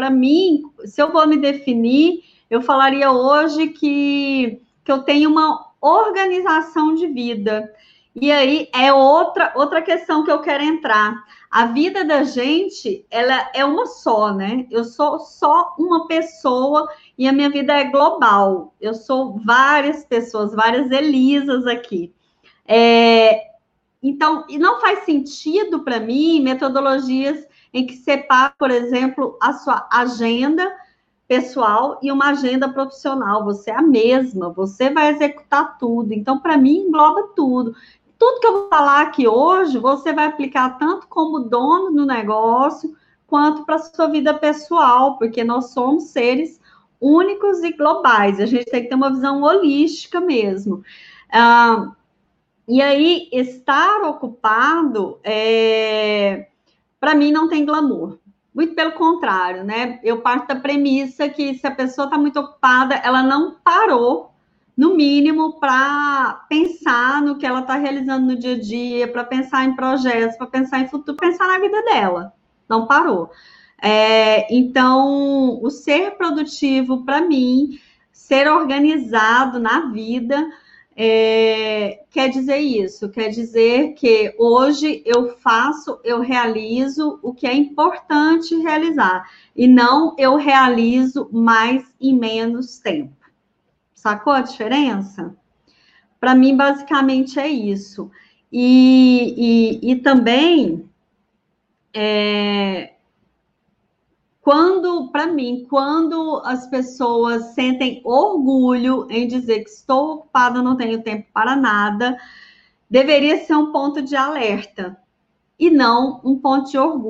para mim, se eu vou me definir, eu falaria hoje que, que eu tenho uma organização de vida. E aí é outra outra questão que eu quero entrar. A vida da gente, ela é uma só, né? Eu sou só uma pessoa e a minha vida é global. Eu sou várias pessoas, várias Elisas aqui. É, então, não faz sentido para mim metodologias em que separa, por exemplo, a sua agenda pessoal e uma agenda profissional. Você é a mesma, você vai executar tudo. Então, para mim, engloba tudo tudo que eu vou falar aqui hoje, você vai aplicar tanto como dono do negócio, quanto para a sua vida pessoal, porque nós somos seres únicos e globais. A gente tem que ter uma visão holística mesmo. Ah, e aí, estar ocupado, é, para mim, não tem glamour. Muito pelo contrário, né? Eu parto da premissa que se a pessoa está muito ocupada, ela não parou no mínimo, para pensar no que ela está realizando no dia a dia, para pensar em projetos, para pensar em futuro, pensar na vida dela. Não parou. É, então, o ser produtivo, para mim, ser organizado na vida, é, quer dizer isso, quer dizer que hoje eu faço, eu realizo o que é importante realizar, e não eu realizo mais em menos tempo. Sacou a diferença? Para mim, basicamente é isso. E, e, e também, é, para mim, quando as pessoas sentem orgulho em dizer que estou ocupada, não tenho tempo para nada, deveria ser um ponto de alerta e não um ponto de orgulho.